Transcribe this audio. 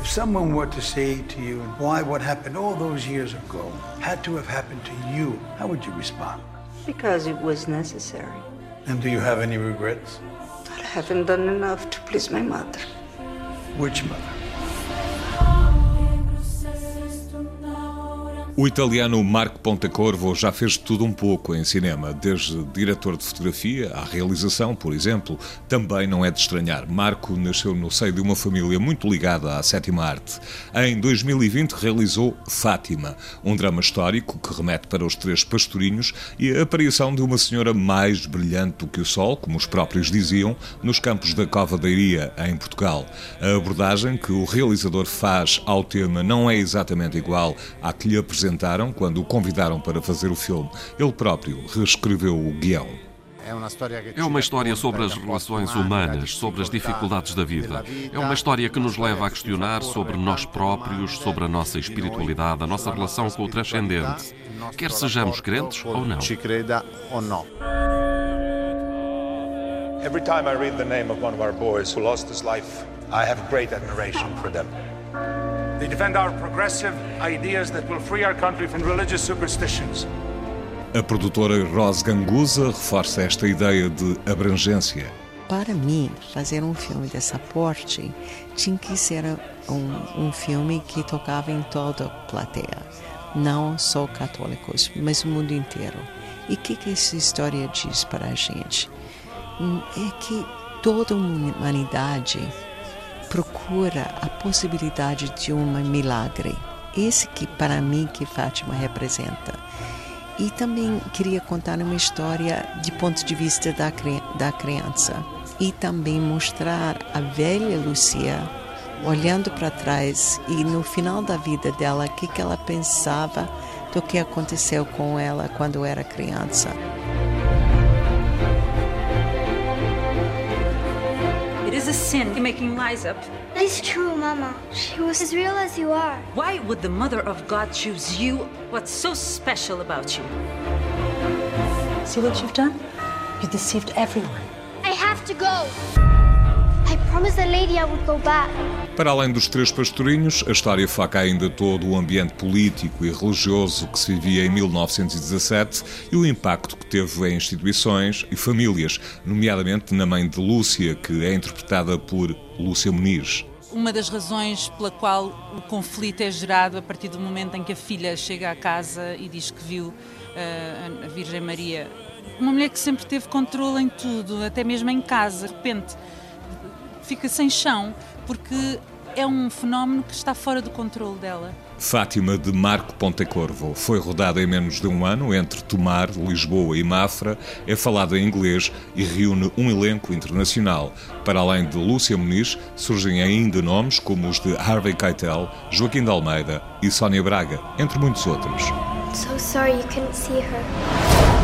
If someone were to say to you why what happened all those years ago had to have happened to you, how would you respond? Because it was necessary. And do you have any regrets? I haven't done enough to please my mother. Which mother? O italiano Marco Pontecorvo já fez tudo um pouco em cinema, desde diretor de fotografia à realização, por exemplo. Também não é de estranhar. Marco nasceu no seio de uma família muito ligada à sétima arte. Em 2020 realizou Fátima, um drama histórico que remete para os três pastorinhos e a aparição de uma senhora mais brilhante do que o sol, como os próprios diziam, nos campos da Cova da Iria, em Portugal. A abordagem que o realizador faz ao tema não é exatamente igual à que lhe apresentou apresentaram quando o convidaram para fazer o filme. Ele próprio reescreveu o guião. É uma história sobre as relações humanas, sobre as dificuldades da vida. É uma história que nos leva a questionar sobre nós próprios, sobre a nossa espiritualidade, a nossa relação com o transcendente. Quer sejamos crentes ou não. Every time I read the name of one of our boys who lost his life, I have great admiration for them. They defend our progressive ideas that will free our country from religious superstitions. A produtora Rose Ganguza reforça esta ideia de abrangência. Para mim, fazer um filme dessa porte tinha que ser um, um filme que tocava em toda a plateia, não só católicos, mas o mundo inteiro. E o que, que essa história diz para a gente? É que toda a humanidade procura a possibilidade de um milagre. Esse que para mim que Fátima representa. E também queria contar uma história de ponto de vista da, da criança e também mostrar a velha Lucia olhando para trás e no final da vida dela o que, que ela pensava do que aconteceu com ela quando era criança. A sin making lies up. It's true, Mama. She was as real as you are. Why would the Mother of God choose you? What's so special about you? See what you've done? You deceived everyone. I have to go. Para além dos três pastorinhos, a história foca ainda todo o ambiente político e religioso que se vivia em 1917 e o impacto que teve em instituições e famílias, nomeadamente na mãe de Lúcia, que é interpretada por Lúcia Muniz. Uma das razões pela qual o conflito é gerado a partir do momento em que a filha chega à casa e diz que viu uh, a Virgem Maria. Uma mulher que sempre teve controle em tudo, até mesmo em casa, de repente fica sem chão porque é um fenómeno que está fora do controle dela. Fátima de Marco Pontecorvo foi rodada em menos de um ano entre Tomar, Lisboa e Mafra, é falada em inglês e reúne um elenco internacional. Para além de Lúcia Muniz, surgem ainda nomes como os de Harvey Keitel, Joaquim de Almeida e Sónia Braga, entre muitos outros. So sorry you couldn't see her.